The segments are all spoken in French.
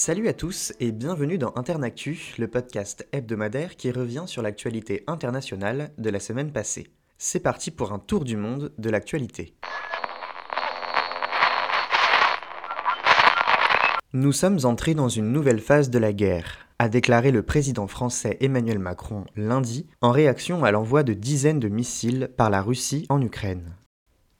Salut à tous et bienvenue dans Internactu, le podcast hebdomadaire qui revient sur l'actualité internationale de la semaine passée. C'est parti pour un tour du monde de l'actualité. Nous sommes entrés dans une nouvelle phase de la guerre, a déclaré le président français Emmanuel Macron lundi en réaction à l'envoi de dizaines de missiles par la Russie en Ukraine.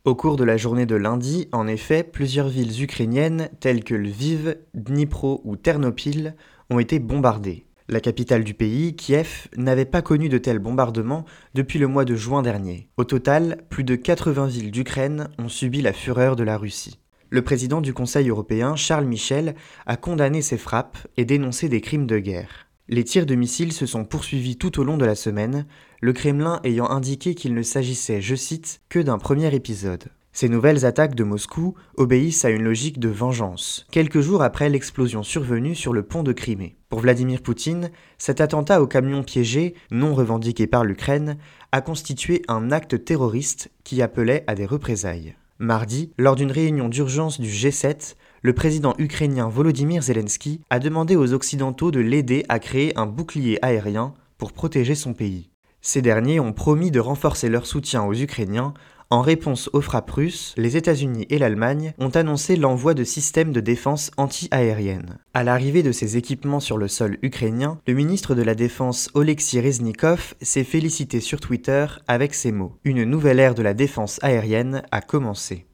Au cours de la journée de lundi, en effet, plusieurs villes ukrainiennes telles que Lviv, Dnipro ou Ternopil ont été bombardées. La capitale du pays, Kiev, n'avait pas connu de tels bombardements depuis le mois de juin dernier. Au total, plus de 80 villes d'Ukraine ont subi la fureur de la Russie. Le président du Conseil européen, Charles Michel, a condamné ces frappes et dénoncé des crimes de guerre. Les tirs de missiles se sont poursuivis tout au long de la semaine, le Kremlin ayant indiqué qu'il ne s'agissait, je cite, que d'un premier épisode. Ces nouvelles attaques de Moscou obéissent à une logique de vengeance, quelques jours après l'explosion survenue sur le pont de Crimée. Pour Vladimir Poutine, cet attentat au camion piégé, non revendiqué par l'Ukraine, a constitué un acte terroriste qui appelait à des représailles. Mardi, lors d'une réunion d'urgence du G7, le président ukrainien Volodymyr Zelensky a demandé aux Occidentaux de l'aider à créer un bouclier aérien pour protéger son pays. Ces derniers ont promis de renforcer leur soutien aux Ukrainiens. En réponse aux frappes russes, les États-Unis et l'Allemagne ont annoncé l'envoi de systèmes de défense anti-aérienne. À l'arrivée de ces équipements sur le sol ukrainien, le ministre de la Défense Oleksiy Reznikov s'est félicité sur Twitter avec ces mots Une nouvelle ère de la défense aérienne a commencé.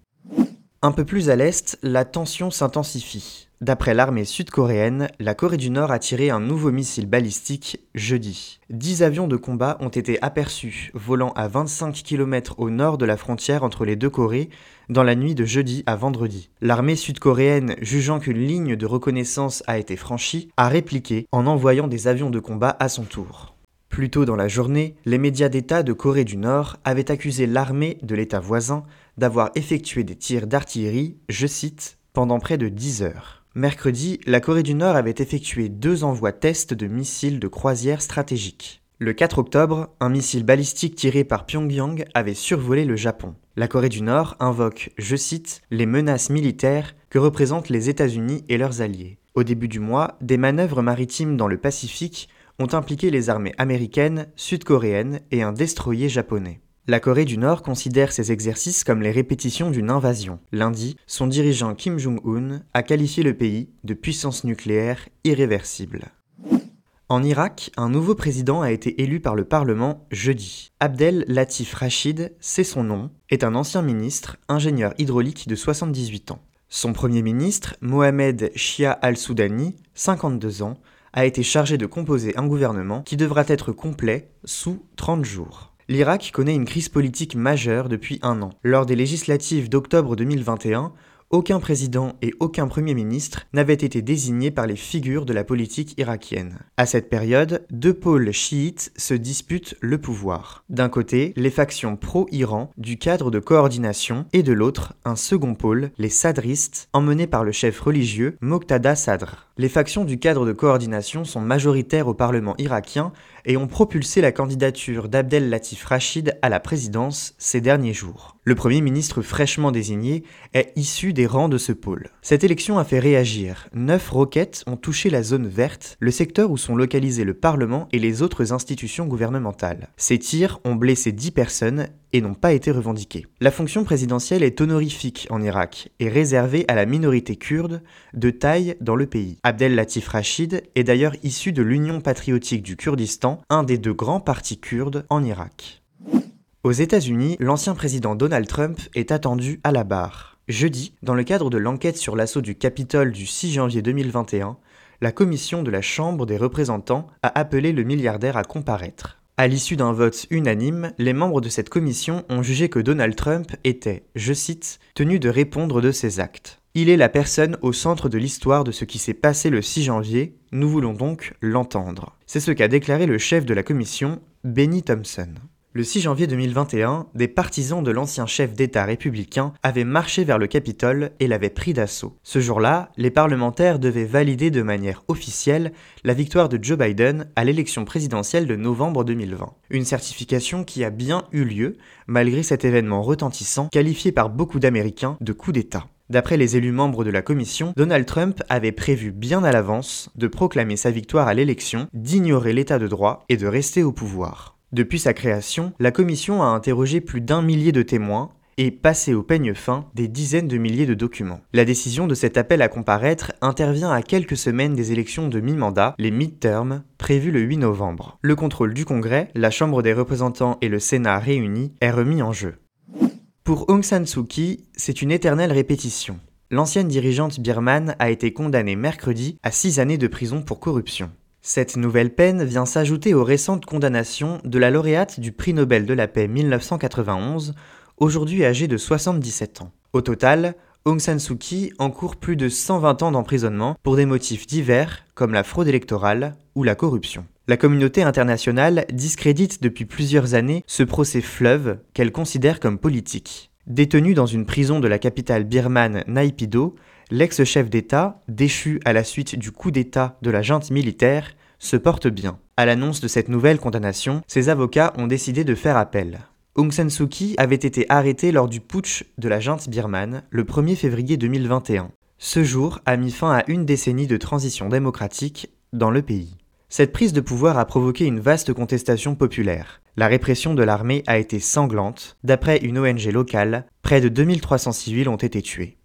Un peu plus à l'est, la tension s'intensifie. D'après l'armée sud-coréenne, la Corée du Nord a tiré un nouveau missile balistique jeudi. Dix avions de combat ont été aperçus volant à 25 km au nord de la frontière entre les deux Corées dans la nuit de jeudi à vendredi. L'armée sud-coréenne, jugeant qu'une ligne de reconnaissance a été franchie, a répliqué en envoyant des avions de combat à son tour. Plus tôt dans la journée, les médias d'État de Corée du Nord avaient accusé l'armée de l'État voisin d'avoir effectué des tirs d'artillerie, je cite, pendant près de 10 heures. Mercredi, la Corée du Nord avait effectué deux envois tests de missiles de croisière stratégiques. Le 4 octobre, un missile balistique tiré par Pyongyang avait survolé le Japon. La Corée du Nord invoque, je cite, les menaces militaires que représentent les États-Unis et leurs alliés. Au début du mois, des manœuvres maritimes dans le Pacifique ont impliqué les armées américaines, sud-coréennes et un destroyer japonais. La Corée du Nord considère ces exercices comme les répétitions d'une invasion. Lundi, son dirigeant Kim Jong-un a qualifié le pays de puissance nucléaire irréversible. En Irak, un nouveau président a été élu par le Parlement jeudi. Abdel Latif Rachid, c'est son nom, est un ancien ministre, ingénieur hydraulique de 78 ans. Son premier ministre, Mohamed Shia al-Soudani, 52 ans, a été chargé de composer un gouvernement qui devra être complet sous 30 jours. L'Irak connaît une crise politique majeure depuis un an. Lors des législatives d'octobre 2021, aucun président et aucun premier ministre n'avaient été désignés par les figures de la politique irakienne. À cette période, deux pôles chiites se disputent le pouvoir. D'un côté, les factions pro-Iran du cadre de coordination et de l'autre, un second pôle, les sadristes, emmenés par le chef religieux Moqtada Sadr. Les factions du cadre de coordination sont majoritaires au Parlement irakien et ont propulsé la candidature d'Abdel Latif Rachid à la présidence ces derniers jours. Le Premier ministre fraîchement désigné est issu des rangs de ce pôle. Cette élection a fait réagir. Neuf roquettes ont touché la zone verte, le secteur où sont localisés le Parlement et les autres institutions gouvernementales. Ces tirs ont blessé dix personnes et n'ont pas été revendiqués. La fonction présidentielle est honorifique en Irak et réservée à la minorité kurde de taille dans le pays. Abdel Latif Rachid est d'ailleurs issu de l'Union patriotique du Kurdistan, un des deux grands partis kurdes en Irak. Aux États-Unis, l'ancien président Donald Trump est attendu à la barre. Jeudi, dans le cadre de l'enquête sur l'assaut du Capitole du 6 janvier 2021, la commission de la Chambre des représentants a appelé le milliardaire à comparaître. À l'issue d'un vote unanime, les membres de cette commission ont jugé que Donald Trump était, je cite, tenu de répondre de ses actes. Il est la personne au centre de l'histoire de ce qui s'est passé le 6 janvier, nous voulons donc l'entendre. C'est ce qu'a déclaré le chef de la commission, Benny Thompson. Le 6 janvier 2021, des partisans de l'ancien chef d'État républicain avaient marché vers le Capitole et l'avaient pris d'assaut. Ce jour-là, les parlementaires devaient valider de manière officielle la victoire de Joe Biden à l'élection présidentielle de novembre 2020. Une certification qui a bien eu lieu, malgré cet événement retentissant qualifié par beaucoup d'Américains de coup d'État. D'après les élus membres de la commission, Donald Trump avait prévu bien à l'avance de proclamer sa victoire à l'élection, d'ignorer l'état de droit et de rester au pouvoir. Depuis sa création, la commission a interrogé plus d'un millier de témoins et passé au peigne fin des dizaines de milliers de documents. La décision de cet appel à comparaître intervient à quelques semaines des élections de mi-mandat, les mid-terms, prévues le 8 novembre. Le contrôle du Congrès, la Chambre des représentants et le Sénat réunis est remis en jeu. Pour Aung San Suu Kyi, c'est une éternelle répétition. L'ancienne dirigeante birmane a été condamnée mercredi à six années de prison pour corruption. Cette nouvelle peine vient s'ajouter aux récentes condamnations de la lauréate du prix Nobel de la paix 1991, aujourd'hui âgée de 77 ans. Au total, Aung San Suu Kyi encourt plus de 120 ans d'emprisonnement pour des motifs divers comme la fraude électorale ou la corruption. La communauté internationale discrédite depuis plusieurs années ce procès fleuve qu'elle considère comme politique. Détenu dans une prison de la capitale birmane Naypyidaw, l'ex-chef d'État, déchu à la suite du coup d'État de la junte militaire, se porte bien. À l'annonce de cette nouvelle condamnation, ses avocats ont décidé de faire appel. Aung San Suu Kyi avait été arrêté lors du putsch de la junte birmane le 1er février 2021. Ce jour a mis fin à une décennie de transition démocratique dans le pays. Cette prise de pouvoir a provoqué une vaste contestation populaire. La répression de l'armée a été sanglante. D'après une ONG locale, près de 2300 civils ont été tués.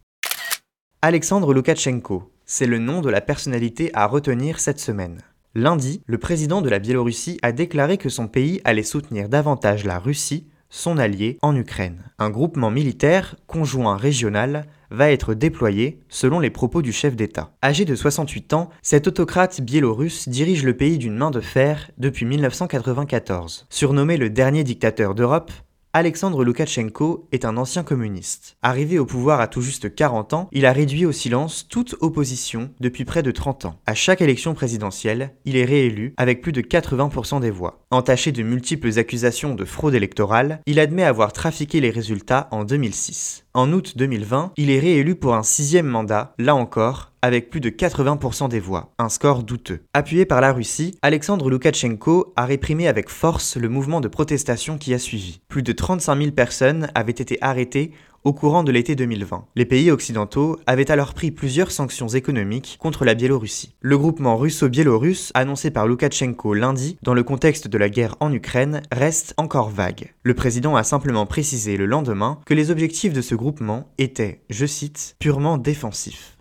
Alexandre Loukachenko, c'est le nom de la personnalité à retenir cette semaine. Lundi, le président de la Biélorussie a déclaré que son pays allait soutenir davantage la Russie, son allié, en Ukraine. Un groupement militaire, conjoint régional, va être déployé, selon les propos du chef d'État. Âgé de 68 ans, cet autocrate biélorusse dirige le pays d'une main de fer depuis 1994. Surnommé le dernier dictateur d'Europe, Alexandre Loukachenko est un ancien communiste. Arrivé au pouvoir à tout juste 40 ans, il a réduit au silence toute opposition depuis près de 30 ans. À chaque élection présidentielle, il est réélu avec plus de 80% des voix. Entaché de multiples accusations de fraude électorale, il admet avoir trafiqué les résultats en 2006. En août 2020, il est réélu pour un sixième mandat, là encore, avec plus de 80% des voix, un score douteux. Appuyé par la Russie, Alexandre Loukachenko a réprimé avec force le mouvement de protestation qui a suivi. Plus de 35 000 personnes avaient été arrêtées au courant de l'été 2020. Les pays occidentaux avaient alors pris plusieurs sanctions économiques contre la Biélorussie. Le groupement russo-biélorusse, annoncé par Loukachenko lundi dans le contexte de la guerre en Ukraine, reste encore vague. Le président a simplement précisé le lendemain que les objectifs de ce groupement étaient, je cite, purement défensifs.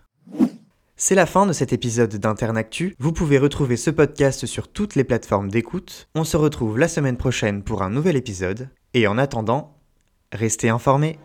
C'est la fin de cet épisode d'Internactu. Vous pouvez retrouver ce podcast sur toutes les plateformes d'écoute. On se retrouve la semaine prochaine pour un nouvel épisode. Et en attendant, restez informés.